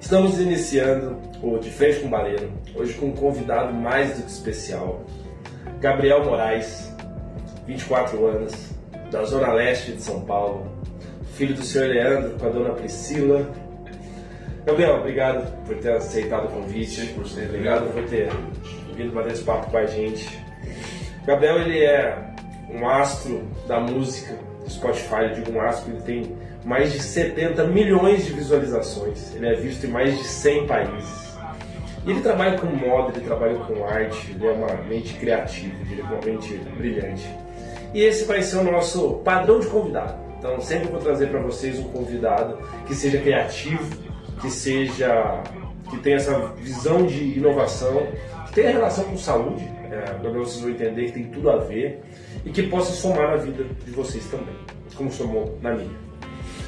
Estamos iniciando o De Frente com o Baleiro, hoje com um convidado mais do que especial, Gabriel Moraes, 24 anos, da Zona Leste de São Paulo, filho do senhor Leandro com a dona Priscila. Gabriel, obrigado por ter aceitado o convite, obrigado por ter vindo bater esse papo com a gente. Gabriel, ele é um astro da música do Spotify, eu digo um astro, ele tem mais de 70 milhões de visualizações, ele é visto em mais de 100 países. Ele trabalha com moda, ele trabalha com arte, ele é uma mente criativa, ele é uma mente brilhante. E esse vai ser o nosso padrão de convidado. Então, sempre vou trazer para vocês um convidado que seja criativo, que seja que tenha essa visão de inovação, que tenha relação com saúde, é, vocês vão entender que tem tudo a ver e que possa somar na vida de vocês também, como somou na minha.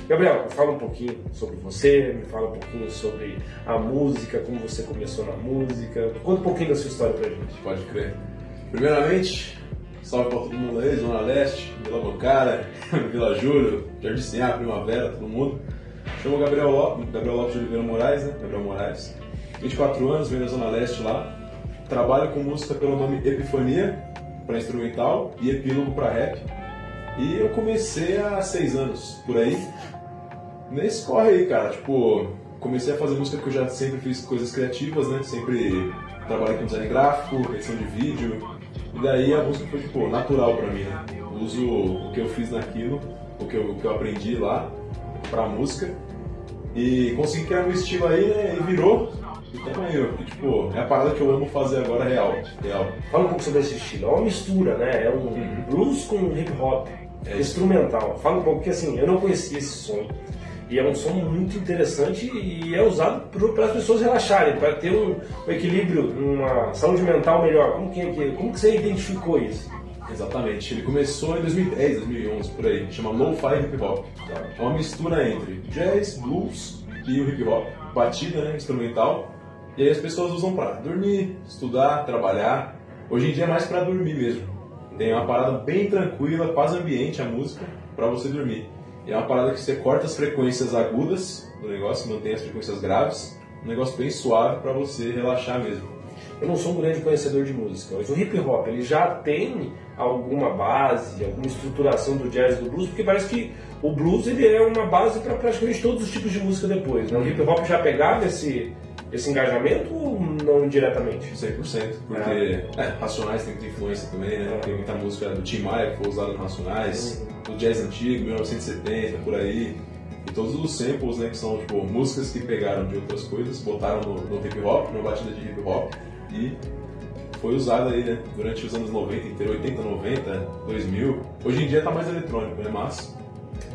Gabriel, fala um pouquinho sobre você, me fala um pouquinho sobre a música, como você começou na música. Conta um pouquinho da sua história pra gente. Pode crer. Primeiramente, salve pra todo mundo aí, Zona Leste, Vila Bocara, Vila Júlio, Jardim Sinhá, Primavera, todo mundo. Chamo Gabriel Lopes, Gabriel Lopes de Oliveira Moraes, né? Gabriel Moraes. 24 anos, venho da Zona Leste lá. Trabalho com música pelo nome Epifania, para instrumental, e Epílogo para rap. E eu comecei há seis anos, por aí. Nesse corre aí, cara, tipo, comecei a fazer música porque eu já sempre fiz coisas criativas, né? Sempre trabalhei com design gráfico, edição de vídeo. E daí a música foi, tipo, natural pra mim, né? Uso o que eu fiz naquilo, o que eu, o que eu aprendi lá pra música. E consegui criar meu estilo aí, né? E virou. E tamo aí, ó. E, tipo, é a parada que eu amo fazer agora real. Real. Fala um pouco sobre esse estilo. É uma mistura, né? É um blues com hip hop, É instrumental. Fala um pouco, porque assim, eu não conhecia esse som. E é um som muito interessante e é usado para as pessoas relaxarem, para ter um, um equilíbrio, uma saúde mental melhor. Como que, que- como que você identificou isso? Exatamente. Ele começou em 2010, 2011, por aí. Chama Lo-Fi Hip Hop. É uma mistura entre jazz, blues e o hip hop. Batida, né? Instrumental. E aí as pessoas usam pra dormir, estudar, trabalhar. Hoje em dia é mais pra dormir mesmo. Tem uma parada bem tranquila, paz ambiente, a música, pra você dormir. E é uma parada que você corta as frequências agudas do negócio, mantém as frequências graves. Um negócio bem suave pra você relaxar mesmo. Eu não sou um grande conhecedor de música, mas o hip hop ele já tem alguma base, alguma estruturação do jazz e do blues, porque parece que o blues ele é uma base para praticamente todos os tipos de música depois. Né? O hip hop já pegava esse, esse engajamento ou não diretamente? 100%, porque é, Racionais tem muita influência também, né? Tem muita música do Tim Maia que foi usada no Racionais, do jazz antigo, 1970, por aí. E todos os samples, né, que são tipo, músicas que pegaram de outras coisas, botaram no, no hip hop, numa batida de hip hop, e foi usada aí, né, durante os anos 90 inteiro, 80, 90, 2000. Hoje em dia tá mais eletrônico, né, mas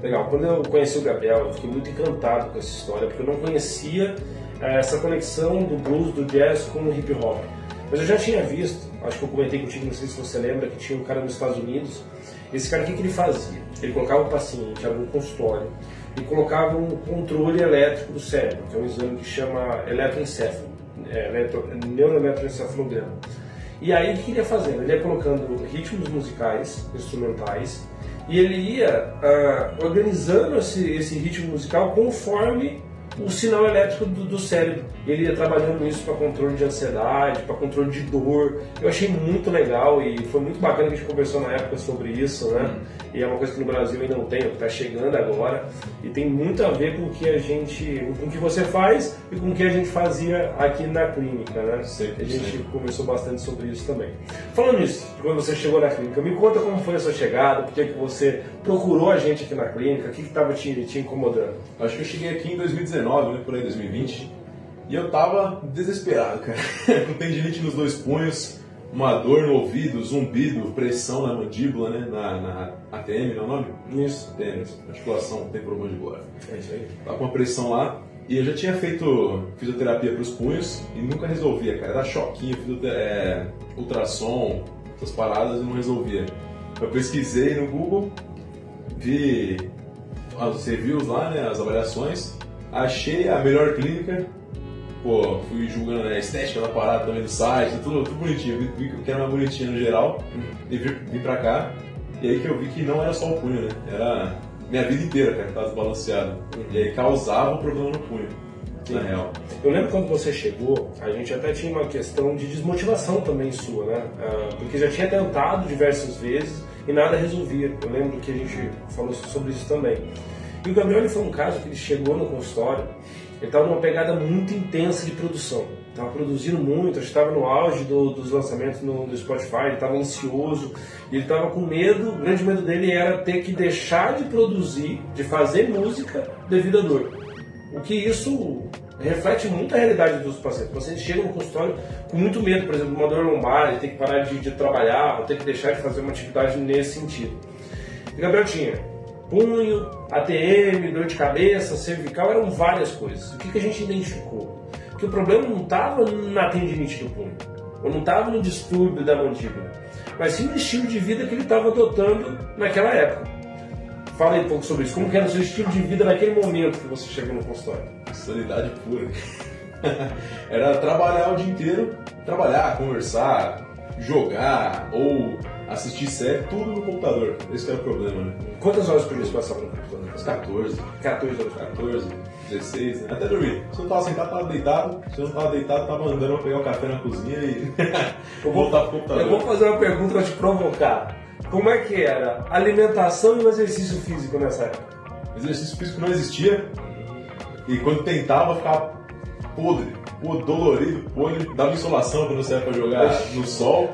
Legal. Quando eu conheci o Gabriel, eu fiquei muito encantado com essa história, porque eu não conhecia eh, essa conexão do blues, do jazz com o hip hop. Mas eu já tinha visto, acho que eu comentei contigo, não sei se você lembra, que tinha um cara nos Estados Unidos. Esse cara, o que, que ele fazia? Ele colocava o paciente, era um consultório, e colocava um controle elétrico do cérebro, que é um exame que chama eletroencefalo, eletro, neuroeletroencefalograma. E aí o que ele ia fazendo? Ele ia colocando ritmos musicais, instrumentais, e ele ia ah, organizando esse, esse ritmo musical conforme o sinal elétrico do, do cérebro. Ele ia trabalhando isso para controle de ansiedade, para controle de dor. Eu achei muito legal e foi muito bacana que a gente conversou na época sobre isso, né? E é uma coisa que no Brasil ainda não tem, que está chegando agora e tem muito a ver com o que a gente, com o que você faz e com o que a gente fazia aqui na clínica, né? Sempre, A gente sempre. conversou bastante sobre isso também. Falando nisso, quando você chegou na clínica, me conta como foi a sua chegada, por que que você procurou a gente aqui na clínica, o que estava te, te incomodando? Acho que eu cheguei aqui em 2019, né, por aí 2020, e eu tava desesperado, cara. Com tendinite nos dois punhos, uma dor no ouvido, zumbido, pressão na mandíbula, né, na, na ATM, não é o nome? Isso. Tem, articulação temporomandibular. É isso aí. Tava com uma pressão lá, e eu já tinha feito fisioterapia pros punhos, e nunca resolvia, cara. Era choquinho, é, ultrassom, essas paradas, e não resolvia. Eu pesquisei no Google, vi os reviews lá, né, as avaliações, achei a melhor clínica pô, fui julgando né, a estética da parada também do site, tudo, tudo bonitinho, vi, vi que era uma bonitinha no geral, e vim, vim pra cá, e aí que eu vi que não era só o punho, né? Era minha vida inteira, cara, que tava desbalanceado. E aí causava um problema no punho, na real. Eu lembro quando você chegou, a gente até tinha uma questão de desmotivação também sua, né? Ah, porque já tinha tentado diversas vezes e nada resolvia. Eu lembro que a gente falou sobre isso também. E o Gabriel ele foi um caso que ele chegou no consultório, ele estava numa pegada muito intensa de produção. Estava produzindo muito, estava no auge do, dos lançamentos no, no Spotify, ele estava ansioso, ele estava com medo, o grande medo dele era ter que deixar de produzir, de fazer música devido à dor. O que isso reflete muito a realidade dos pacientes. O paciente chega no consultório com muito medo, por exemplo, uma dor lombar, ele tem que parar de, de trabalhar, ou tem que deixar de fazer uma atividade nesse sentido. E Gabriel tinha punho, ATM, dor de cabeça, cervical, eram várias coisas. O que, que a gente identificou? Que o problema não estava na tendinite do punho, ou não estava no distúrbio da mandíbula, mas sim no estilo de vida que ele estava adotando naquela época. Fala aí um pouco sobre isso. Como era o seu estilo de vida naquele momento que você chegou no consultório? Sanidade pura. era trabalhar o dia inteiro, trabalhar, conversar, jogar ou assistir série, tudo no computador. Esse era o problema, né? Quantas horas por dia você passava no computador? 14. 14 horas. 14, 16, né? Até dormir. Se eu não tava sentado, tava deitado. Se eu não tava deitado, tava andando pra pegar o café na cozinha e vou, voltar pro computador. Eu vou fazer uma pergunta pra te provocar. Como é que era alimentação e o exercício físico nessa época? Exercício físico não existia. E quando tentava, ficava podre, podre dolorido, podre, dava insolação quando você ia pra jogar no sol.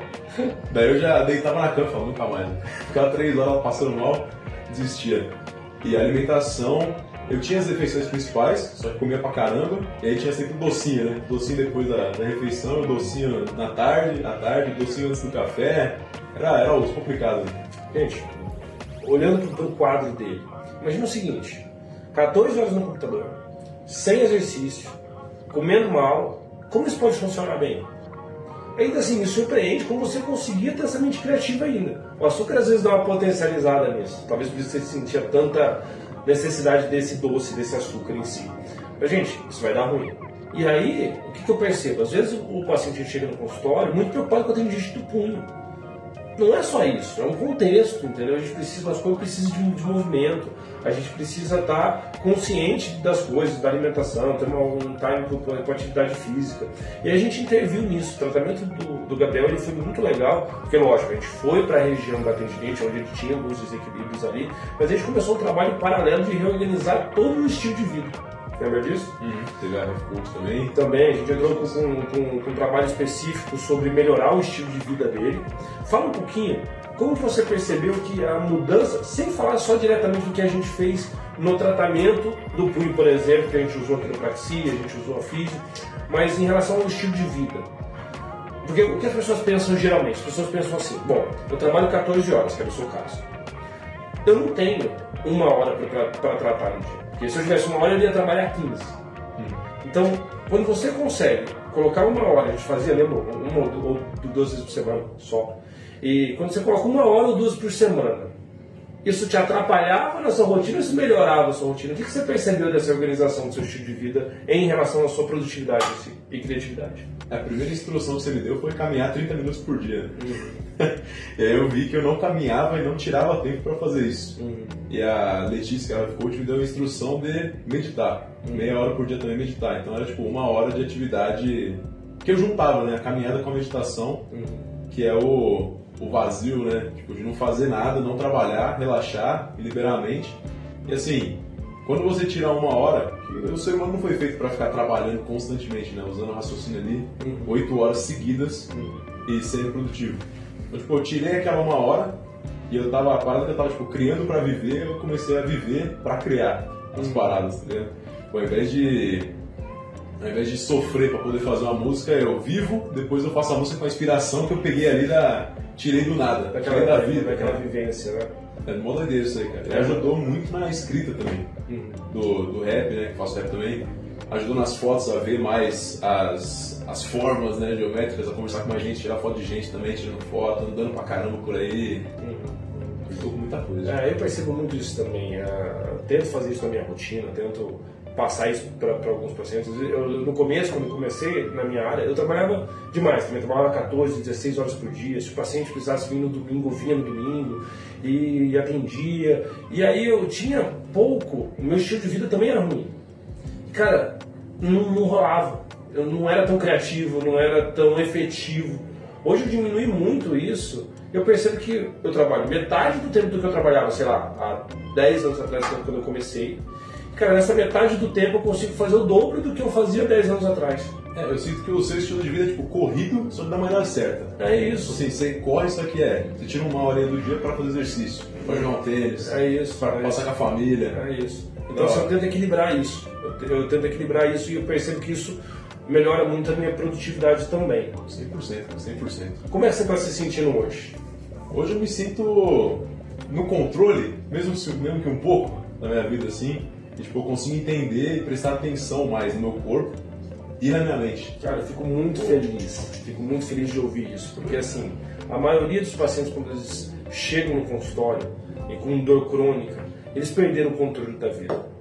Daí eu já deitava na cama falava, nunca mais. Ficava três horas passando mal, desistia. E a alimentação, eu tinha as refeições principais, só que comia pra caramba, e aí tinha sempre docinho, né? Docinho depois da, da refeição, docinho na tarde, à tarde, docinho antes do café. Era, era os complicado. Gente, olhando pro, pro quadro dele, imagina o seguinte: 14 horas no computador, sem exercício, comendo mal, como isso pode funcionar bem? Ainda assim, me surpreende como você conseguia ter essa mente criativa ainda. O açúcar às vezes dá uma potencializada nisso. Talvez por isso você sentia tanta necessidade desse doce, desse açúcar em si. Mas, gente, isso vai dar ruim. E aí, o que, que eu percebo? Às vezes o paciente chega no consultório muito preocupado com a tendinite do punho não é só isso, é um contexto, entendeu? A gente precisa, as coisas precisam de, movimento, a gente precisa estar consciente das coisas, da alimentação, ter um time com atividade física. E a gente interviu nisso. O tratamento do, do Gabriel ele foi muito legal, porque lógico, a gente foi para a região da tendinite, onde ele tinha alguns desequilíbrios ali, mas a gente começou um trabalho paralelo de reorganizar todo o estilo de vida. Lembra disso? Uhum. Teve a Refcult também. Também, a gente entrou com, com, com, um trabalho específico sobre melhorar o estilo de vida dele. Fala um pouquinho como você percebeu que a mudança, sem falar só diretamente do que a gente fez no tratamento do punho, por exemplo, que a gente usou a quiropraxia, a gente usou a física, mas em relação ao estilo de vida. Porque o que as pessoas pensam geralmente? As pessoas pensam assim: bom, eu trabalho 14 horas, que é o seu caso. Eu não tenho uma hora para tratar no dia. Porque se eu tivesse uma hora, eu ia trabalhar 15. Hum. Então, quando você consegue colocar uma hora, a gente fazia, lembra, uma ou duas vezes por semana só. E quando você coloca uma hora ou duas por semana, isso te atrapalhava na sua rotina ou isso melhorava a sua rotina? O que você percebeu dessa organização do seu estilo de vida em relação à sua produtividade e criatividade? A primeira instrução que você me deu foi caminhar 30 minutos por dia. Uhum. e aí eu vi que eu não caminhava e não tirava tempo para fazer isso. Uhum. E a Letícia, que era coach, me deu a instrução de meditar. Uhum. Meia hora por dia também meditar. Então era tipo uma hora de atividade que eu juntava, né? A caminhada com a meditação, uhum. que é o o vazio, né? Tipo, de não fazer nada, não trabalhar, relaxar e liberar a mente. E assim, quando você tirar uma hora, o ser humano não foi feito para ficar trabalhando constantemente, né? Usando o raciocínio ali, oito horas seguidas e sendo produtivo. Então, tipo, eu tirei aquela uma hora e eu tava, a parada que eu tava, tipo, criando para viver, eu comecei a viver para criar as paradas, tá ligado? Tipo, ao invés de ao invés de sofrer para poder fazer uma música, eu vivo, depois eu faço a música com a inspiração que eu peguei ali da, tirei do nada. Daquela da vida, daquela vivência, né? É mó doideira isso aí, cara. Ele ajudou muito na escrita também, uhum. do, do rap, né? Que faço rap também. Ajudou nas fotos a ver mais as, as formas né, geométricas, a conversar com mais gente, tirar foto de gente também, tirando foto, andando pra caramba por aí. Uhum. Ajudou com muita coisa. É, eu percebo muito isso também. Uh, tento fazer isso na minha rotina, tento passar isso para alguns pacientes. Eu, no começo, quando eu comecei na minha área, eu trabalhava demais, também trabalhava 14, 16 horas por dia. Se o paciente precisasse vir no domingo, vinha no domingo e, atendia. E aí eu tinha pouco, o meu estilo de vida também era ruim. Cara, não, não rolava. Eu não era tão criativo, não era tão efetivo. Hoje eu diminui muito isso. Eu percebo que eu trabalho metade do tempo do que eu trabalhava, sei lá, há 10 anos atrás, quando eu comecei cara, nessa metade do tempo eu consigo fazer o dobro do que eu fazia 10 anos atrás. É, eu sinto que o seu estilo de vida é tipo corrido, só que da maneira certa. É isso. Assim, você corre, isso aqui é. Você tira uma hora do dia para fazer exercício, para jogar um tênis, é isso, para é passar isso. com a família. É isso. Então, assim, eu tento equilibrar isso. Eu, eu tento equilibrar isso e eu percebo que isso melhora muito a minha produtividade também. 100%, 100%. Como é que você está se sentindo hoje? Hoje eu me sinto no controle, mesmo, mesmo que um pouco, da minha vida assim. E, tipo, eu consigo entender e prestar atenção mais no meu corpo e na minha mente. Cara, eu fico muito feliz, fico muito feliz de ouvir isso, porque assim, a maioria dos pacientes quando eles chegam no consultório e com dor crônica, eles perderam o controle da vida.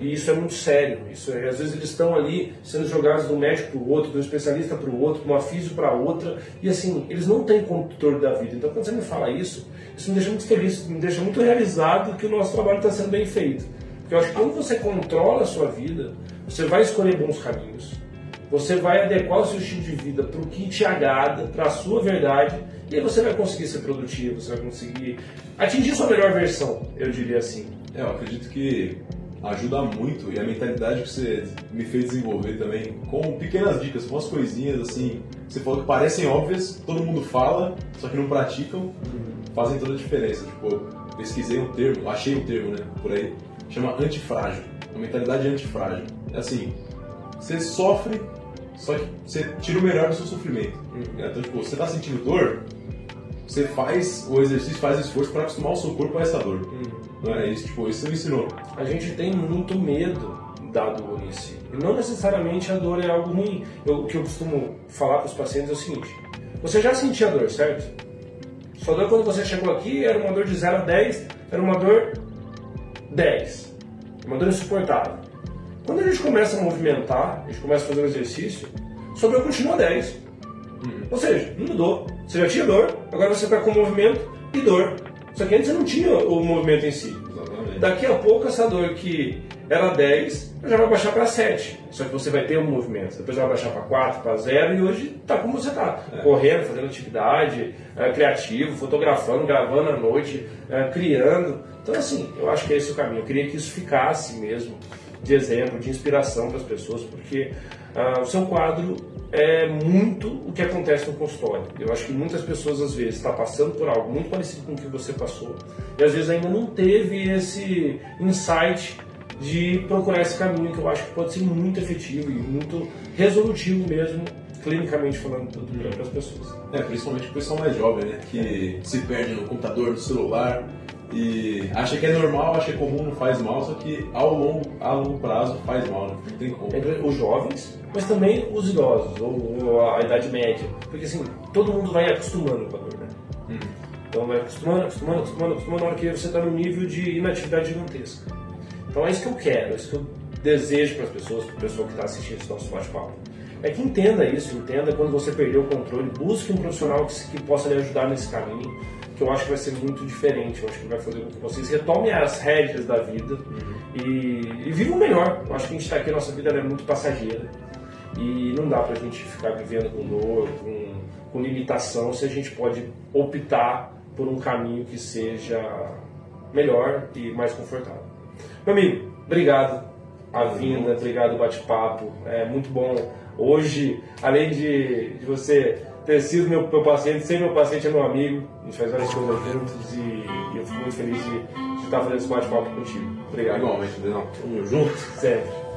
E isso é muito sério. Isso é, às vezes eles estão ali sendo jogados um médico para o outro, um especialista para o outro, de uma físico para outra, e assim, eles não têm controle da vida. Então, quando você me fala isso, isso me deixa muito feliz, me deixa muito realizado que o nosso trabalho está sendo bem feito. Porque eu acho que quando você controla a sua vida, você vai escolher bons caminhos, você vai adequar o seu estilo de vida para o que te agrada, para a sua verdade, e aí você vai conseguir ser produtivo, você vai conseguir atingir sua melhor versão, eu diria assim. É, eu acredito que ajuda muito e a mentalidade que você me fez desenvolver também, com pequenas dicas, com umas coisinhas assim, você falou que parecem óbvias, todo mundo fala, só que não praticam, uhum. fazem toda a diferença. Tipo, eu pesquisei um termo, achei um termo, né, por aí, chama antifrágil. Uma mentalidade antifrágil. É assim, você sofre, só que você tira o melhor do seu sofrimento. Uhum. Então, tipo, você tá sentindo dor, você faz o exercício, faz o esforço para acostumar o seu corpo a essa dor. Uhum. Não é isso? Tipo, isso você me ensinou. A gente tem muito medo da dor em si. E não necessariamente a dor é algo ruim. Eu, o que eu costumo falar para os pacientes é o seguinte: você já sentia dor, certo? Sua dor quando você chegou aqui era uma dor de 0 a 10, era uma dor 10. Uma dor insuportável. Quando a gente começa a movimentar, a gente começa a fazer um exercício, sua dor continua 10. Hum. Ou seja, não mudou. Você já tinha dor, agora você está com movimento e dor. Só que antes você não tinha o movimento em si. Exatamente. Daqui a pouco essa dor que era 10, já vai baixar para 7. Só que você vai ter um movimento. Depois vai baixar para 4, para 0 e hoje está como você está. É. Correndo, fazendo atividade, é, criativo, fotografando, gravando à noite, é, criando. Então, assim, eu acho que é esse o caminho. Eu queria que isso ficasse mesmo de exemplo, de inspiração para as pessoas, porque uh, o seu quadro é muito o que acontece no consultório. Eu acho que muitas pessoas, às vezes, estão tá passando por algo muito parecido com o que você passou, e às vezes ainda não teve esse insight de procurar esse caminho que eu acho que pode ser muito efetivo e muito resolutivo mesmo clinicamente falando para as pessoas. É, principalmente o pessoal mais jovem, né? Que se perde no computador, no celular, e acha que é normal, acha que é comum, não faz mal, só que ao longo, a longo prazo faz mal, né? não tem como. Entre os jovens, mas também os idosos, ou, ou, a idade média. Porque assim, todo mundo vai acostumando com a dor, né? Hum. Então vai acostumando, acostumando, acostumando, acostumando, na hora que você está no nível de inatividade gigantesca. Então é isso que eu quero, é isso que eu desejo para as pessoas, para o pessoal que está assistindo esse nosso bate-papo. É que entenda isso, entenda quando você perdeu o controle, busque um profissional que, que possa lhe ajudar nesse caminho que eu acho que vai ser muito diferente. Eu acho que vai fazer com que vocês retomem as rédeas da vida uhum. e, e vivam melhor. Eu acho que a gente está aqui, a nossa vida é muito passageira. E não dá para a gente ficar vivendo com dor, com, com limitação, se a gente pode optar por um caminho que seja melhor e mais confortável. Meu amigo, obrigado a vinda, obrigado o bate-papo. É muito bom. Hoje, além de, de você ter sido meu, meu paciente, ser meu paciente é meu amigo, a gente faz várias coisas juntos e, e eu fico muito feliz de, de estar fazendo esse bate-papo contigo. Obrigado. Igualmente, não. Tamo junto. Sempre.